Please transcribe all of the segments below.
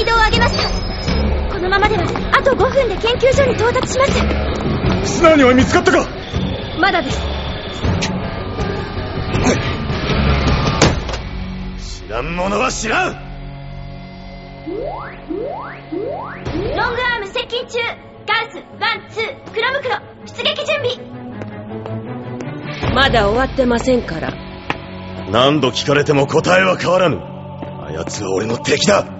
ピードを上げました。このままではあと5分で研究所に到達します。素直には見つかったか？まだです。知らん者は知らん。ロングアーム接近中。ガンスワンツークロムクロ。出撃準備。まだ終わってませんから。何度聞かれても答えは変わらぬ。あやつは俺の敵だ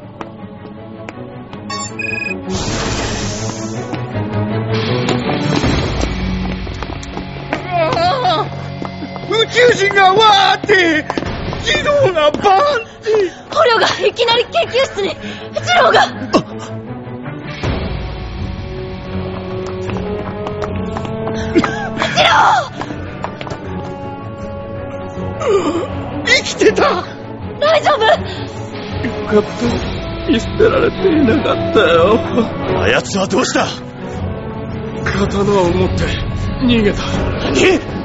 宇宙人がわーって自動がバーンって。捕虜がいきなり研究室に一郎が。生きてた！大丈夫？よかった見捨てられていなかったよ。あやつはどうした？刀を持って逃げた。何？い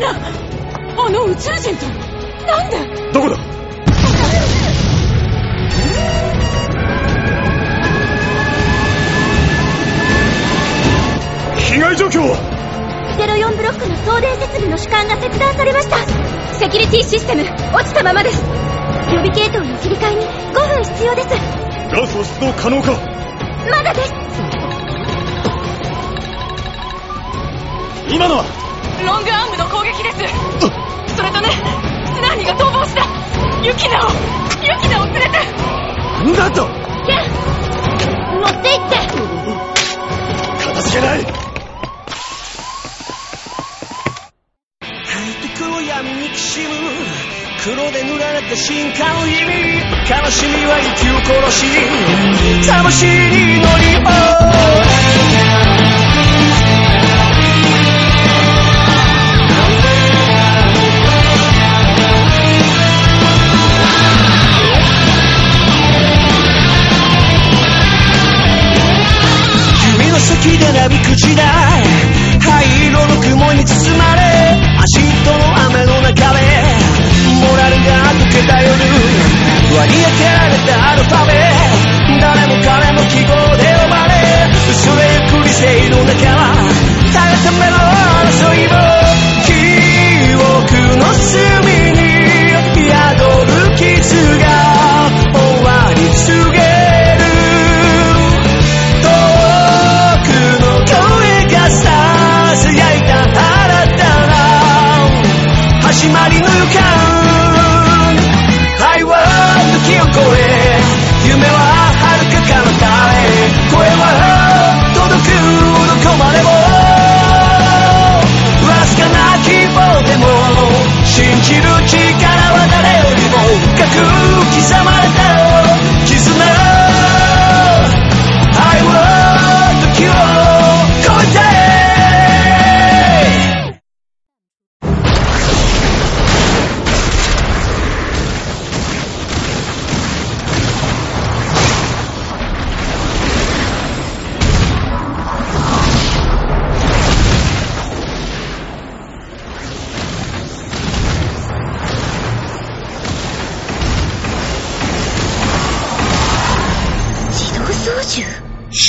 したユキナあの宇宙人となんで？どこだ？被害状況は？04ブロックの送電設備の主管が切断されました。セキュリティシステム落ちたままです。予備系統の切り替えに5分必要です。ガスを出動可能か？まだです。今のは？ロングアームの攻撃です。それとねスナーニが逃亡した。ユキナをユキナを連れて。なんだと。ケン持って行って。片付けない。黒闇にきしむ黒で塗られた深海の意味。悲しみは息を殺し魂に乗り夢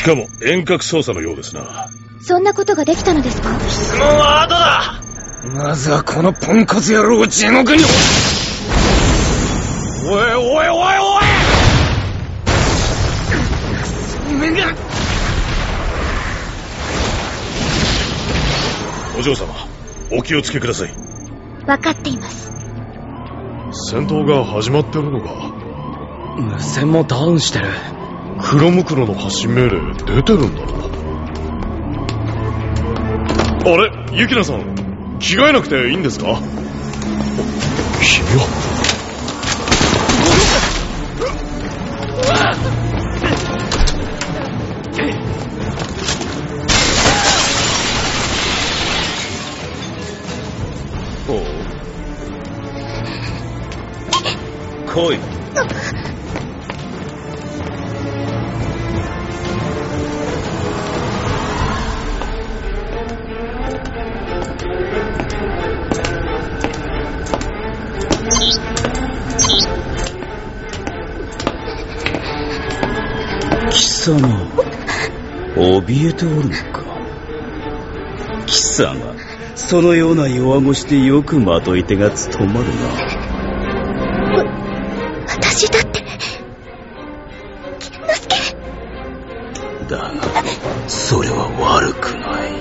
しかも遠隔操作のようですな。そんなことができたのですか？質問は後だ。まずはこのポンコツ野郎を地獄に。おいおいおいおい。めんが。お嬢様お気をつけください。分かっています。戦闘が始まってるのか？無線もダウンしてるクロムクロの発信命令出てるんだろあれ？ユキナさん着替えなくていいんですか？お君は？来い様。怯えておるのか。貴様そのような弱腰でよくまとい手が務まるな。私だって之助。だがそれは悪くない。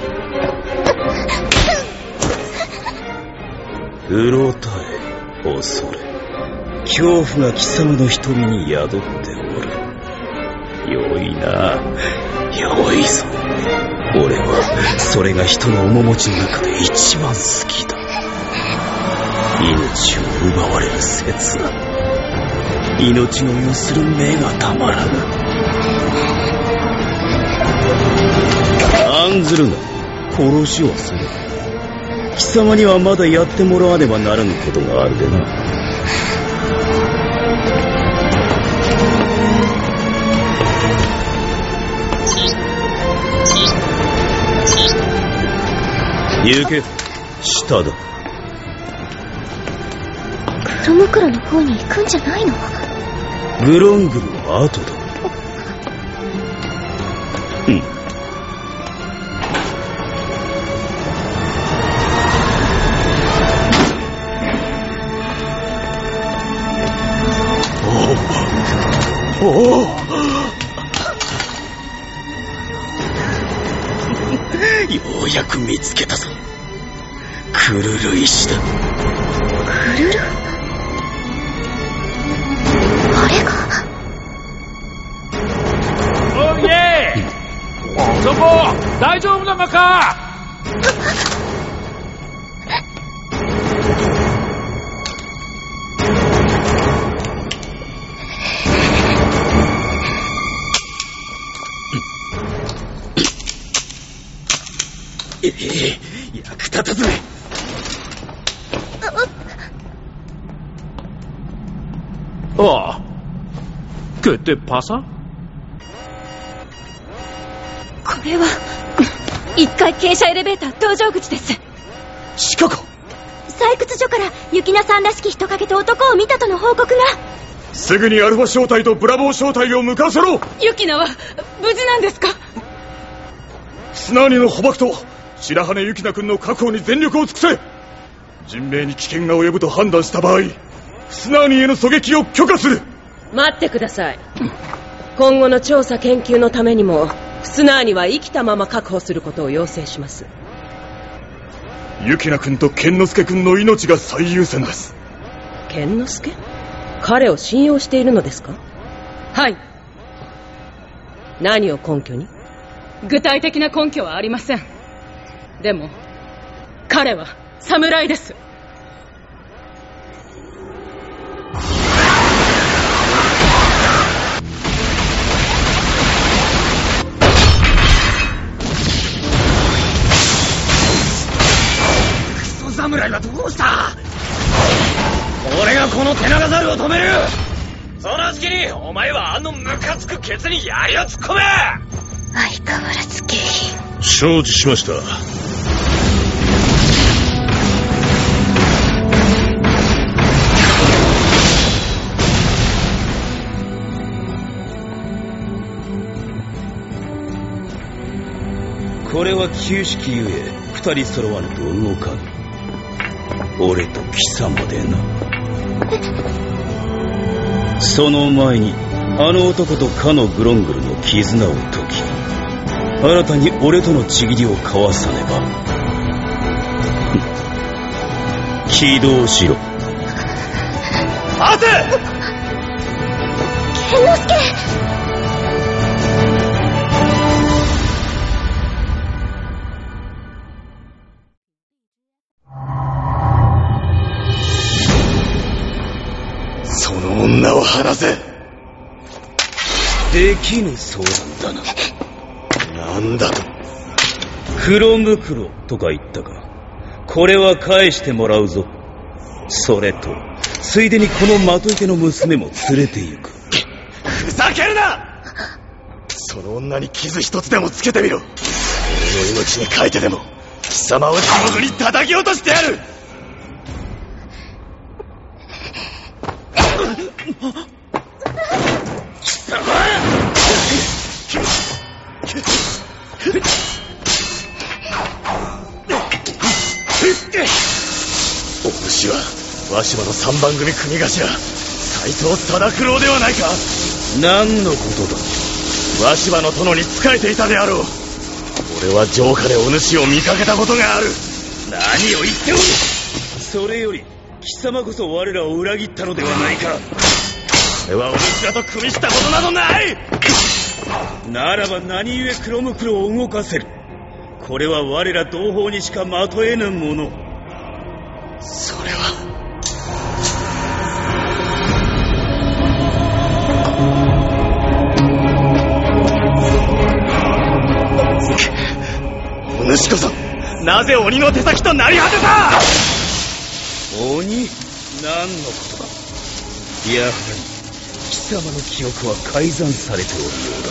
うろたえ恐れ。恐怖が貴様の瞳に宿っておる。良いな。良いぞ俺はそれが人の面持ちの中で一番好きだ。命を奪われる切な命の要する目がたまらぬ。案ずるな。殺しはする貴様にはまだやってもらわねばならぬことがあるでな。行け。下だ。クロムクロの方に行くんじゃないのグロングルは後だ。うん。おおうやく見つけたぞ。クルル石だ。クルルあれが？おいえそこ大丈夫なのか？ええ役立たずめああ그때봐서 これは一階傾斜エレベーター搭乗口ですシカゴ採掘所からユキナさんらしき人影と男を見たとの報告がすぐにアルファ小隊とブラボー小隊を向かわせろユキナは無事なんですかスナーニの捕獲と 白羽ユキナ君の確保に全力を尽くせ。人命に危険が及ぶと判断した場合スナーニへの狙撃を許可する。待ってください。今後の調査研究のためにもスナーには生きたまま確保することを要請します。ユキナ君と剣之介君の命が最優先です。剣之介？彼を信用しているのですか？はい。何を根拠に？具体的な根拠はありませんでも彼は侍です。クソ侍はどうした？俺がこの手長猿を止める！その隙にお前はあのムカつくケツに槍を突っ込め！相変わらず下品。承知しましたこれは旧式ゆえ二人揃わぬと動かぬ。俺と貴様でな。その前にあの男とかのグロングルの絆を解き新たに俺とのちぎりを交わさねば。起動しろ。できぬ相談だな。なんだと。黒袋とか言ったか。これは返してもらうぞ。それとついでにこのまとい手の娘も連れて行く。ふざけるな！その女に傷一つでもつけてみろ。俺の命に書いてでも貴様を地獄に叩き落としてやるわしばの三番組国頭斎藤貞九郎ではないか。何のことだ？わしばの殿に仕えていたであろう。俺は城下でお主を見かけたことがある。何を言っておる？それより貴様こそ我らを裏切ったのではないか。俺はお主らと組みしたことなどない。ならば何故黒袋を動かせる？これは我ら同胞にしかまとえぬもの主こそなぜ鬼の手先となり果てた？鬼？何のことだ？やはり貴様の記憶は改ざんされておるようだ。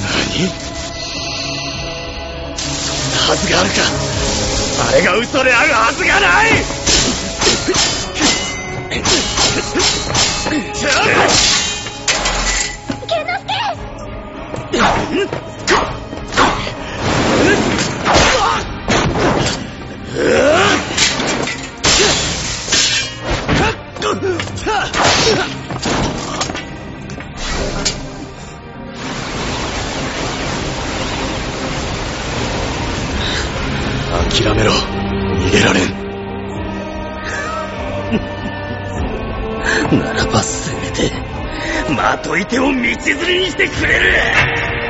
何？そんなはずがあるか。あれが嘘であるはずがない 諦めろ。逃げられん。ならばせめてまとい手を道連れにしてくれる。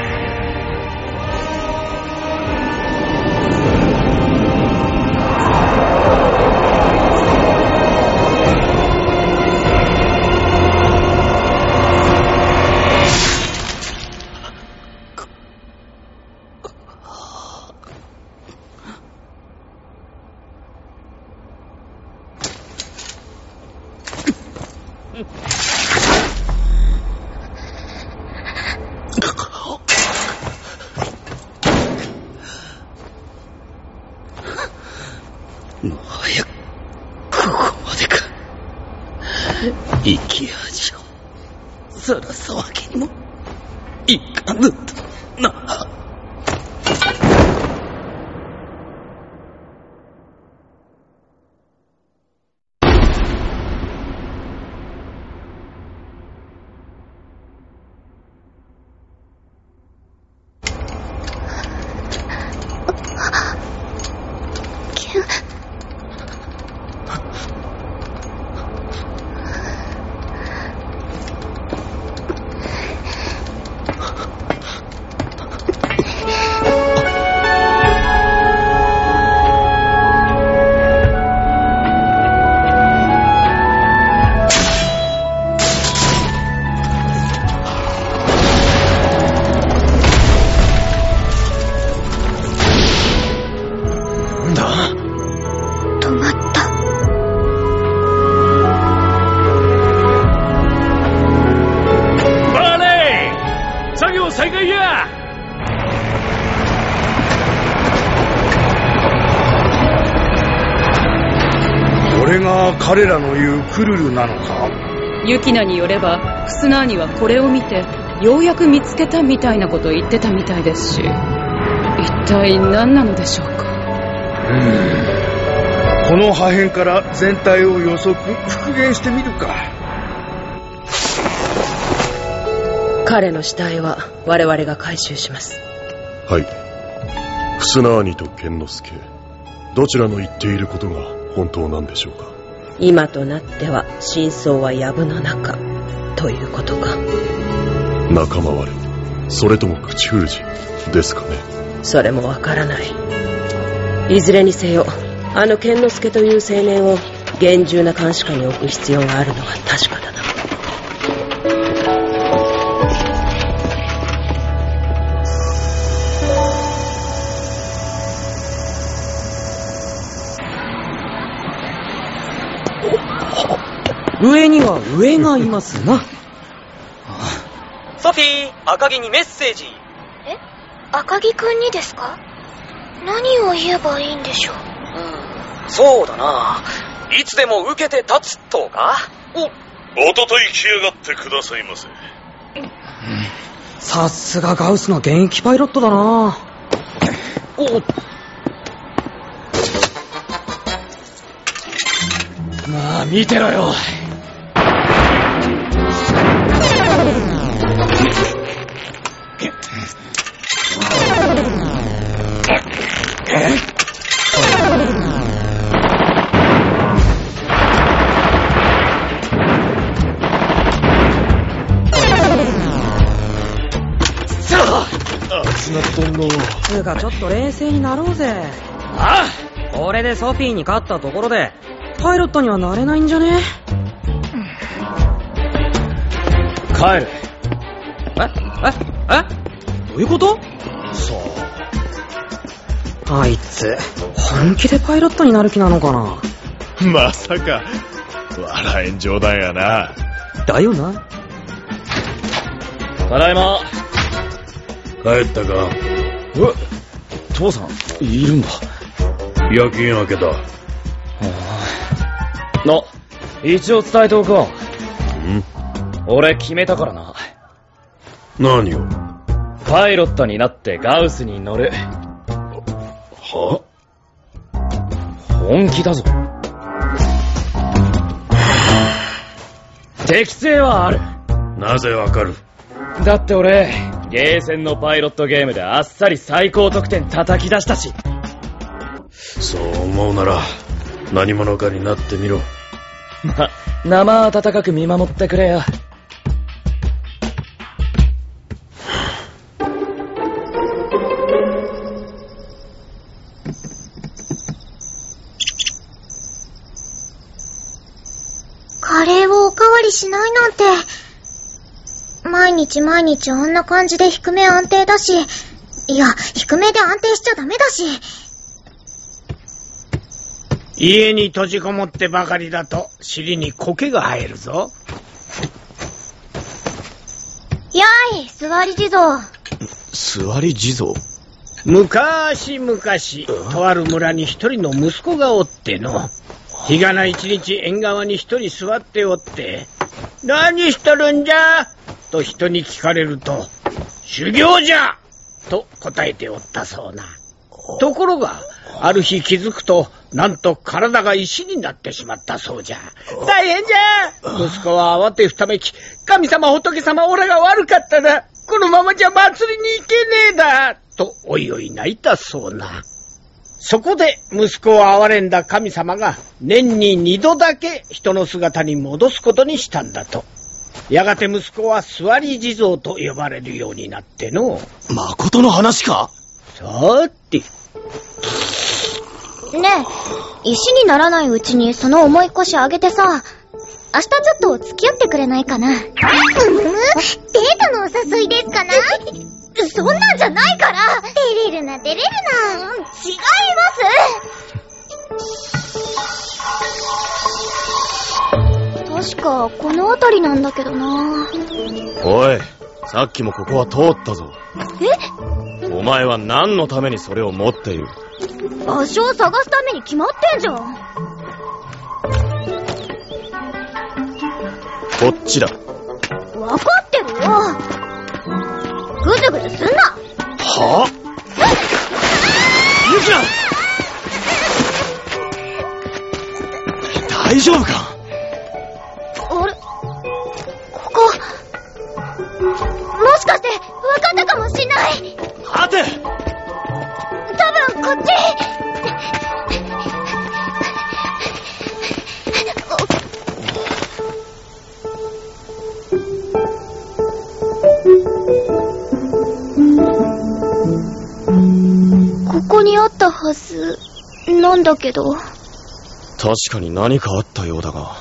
彼らの言うクルルなのか？ユキナによればクスナーニはこれを見てようやく見つけたみたいなことを言ってたみたいですし一体何なのでしょうか？この破片から全体を予測復元してみるか。彼の死体は我々が回収します。はい。襖兄と剣之助どちらの言っていることが本当なんでしょうか？今となっては真相は藪の中ということか。仲間割れ。それとも口封じですかね。それもわからない。いずれにせよあの剣之助という青年を厳重な監視下に置く必要があるのは確かだ上には上がいますな。ソフィー、赤木にメッセージ。え？赤木くんにですか？何を言えばいいんでしょう？そうだな。いつでも受けて立つとかお、おととい来やがってくださいませさすがガウスの現役パイロットだな。お、まあ、見てろよ。かちょっと冷静になろうぜ。あこれでソフィーに勝ったところで、パイロットにはなれないんじゃね？帰る。え？え？え？どういうこと？さあいつ、本気でパイロットになる気なのかな？あ。まさか、笑えん冗談やな。だよな。ただいま。帰ったかえ父さん、いるんだ。夜勤明けた。の、一応伝えておこう。ん俺決めたからな。何を？パイロットになってガウスに乗る。は？本気だぞ。適性はある。なぜわかる？だって俺、ゲーセンのパイロットゲームであっさり最高得点叩き出したし。そう思うなら、何者かになってみろ。ま、生温かく見守ってくれよ。カレーをおかわりしないなんて。毎日毎日あんな感じで低め安定だし、いや、低めで安定しちゃダメだし。家に閉じこもってばかりだと尻に苔が生えるぞ。やい、座り地蔵。座り地蔵？むかーしむかし、とある村に一人の息子がおっての。日がな一日縁側に一人座っておって、何しとるんじゃ？と人に聞かれると、修行じゃと答えておったそうな。ところが、ある日気づくと、なんと体が石になってしまったそうじゃ。大変じゃ息子は慌てふためき、神様仏様俺が悪かったなこのままじゃ祭りに行けねえだと、おいおい泣いたそうな。そこで息子を憐れんだ神様が年に二度だけ人の姿に戻すことにしたんだと。やがて息子は座り地蔵と呼ばれるようになっての。誠の話か？さて、ねえ、石にならないうちにその重い腰上げてさ、明日ちょっと付き合ってくれないかな。うむデートのお誘いですかな？そんなんじゃないから。照れるな照れるな。違います確か、この辺りなんだけどなおい、さっきもここは通ったぞ。え？お前は何のためにそれを持っている？場所を探すために決まってんじゃん。こっちだ。わかってる？よ。ぐずぐずすんな。はユキナ大丈夫か？こっち。ここにあったはず。なんだけど。確かに何かあったようだが、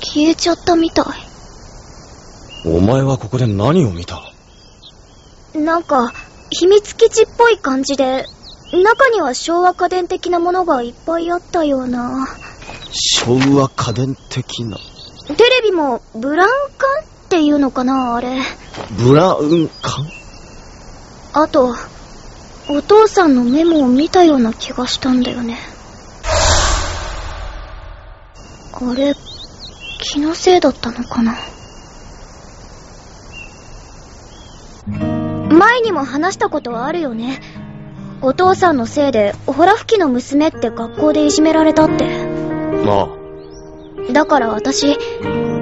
消えちゃったみたお前はここで何を見た？いなんか秘密基地っぽい感じで中には昭和家電的なものがいっぱいあったような。昭和家電的な？テレビもブラウン管っていうのかなあれ。ブラウン管？あとお父さんのメモを見たような気がしたんだよね。あれ気のせいだったのかな前にも話したことはあるよねお父さんのせいでオホラ吹きの娘って学校でいじめられたってあだから私、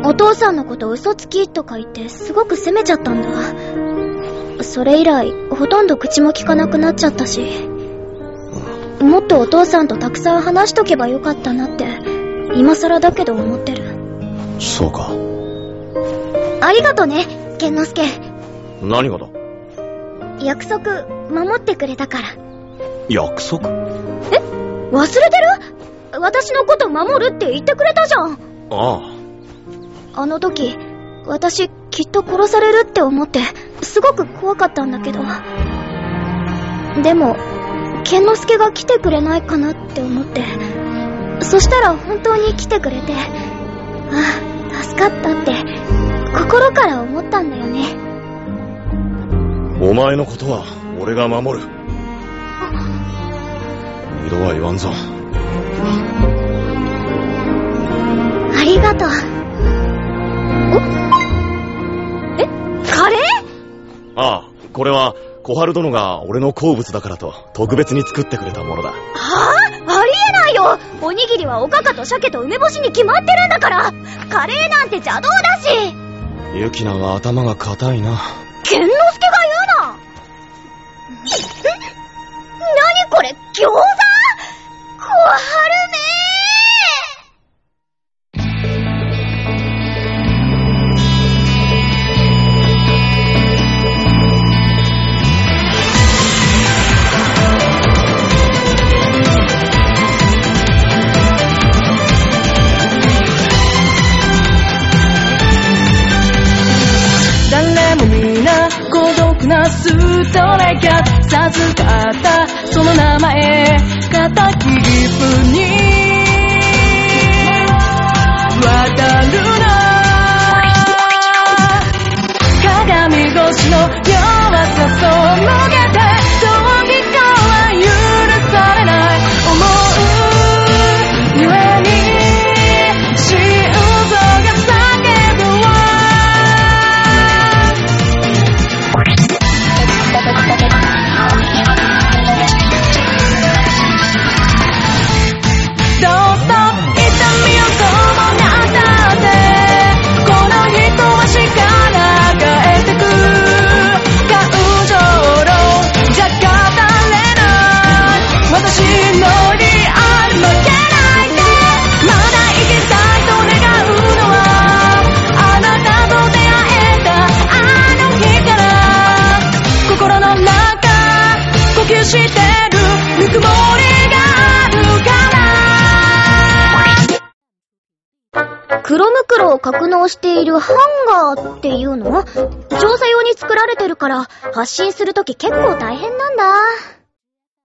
お父さんのこと嘘つきとか言ってすごく責めちゃったんだ。それ以来、ほとんど口も聞かなくなっちゃったし、もっとお父さんとたくさん話しとけばよかったなって、今更だけど思ってる。そうか。ありがとね、健之介。何がだ？約束、守ってくれたから。約束？忘れてる？私のこと守るって言ってくれたじゃん。ああの時、私、きっと殺されるって思って、すごく怖かったんだけど。でも、健之介が来てくれないかなって思って。そしたら本当に来てくれて、ああ、助かったって、心から思ったんだよね。あ。お前のことは、俺が守る。二度は言わんぞ。ありがとう。お？え？カレー？ああ、これは、小春殿が俺の好物だからと、特別に作ってくれたものだ。はあ？ありえないよおにぎりはおかかと鮭と梅干しに決まってるんだからカレーなんて邪道だしユキナは頭が硬いな。健之介が言うな餃子小春め誰も皆孤独なストレキャ授かったの名前。敵切り風にるハンガーっていうの？調査用に作られてるから発信するとき結構大変なんだ。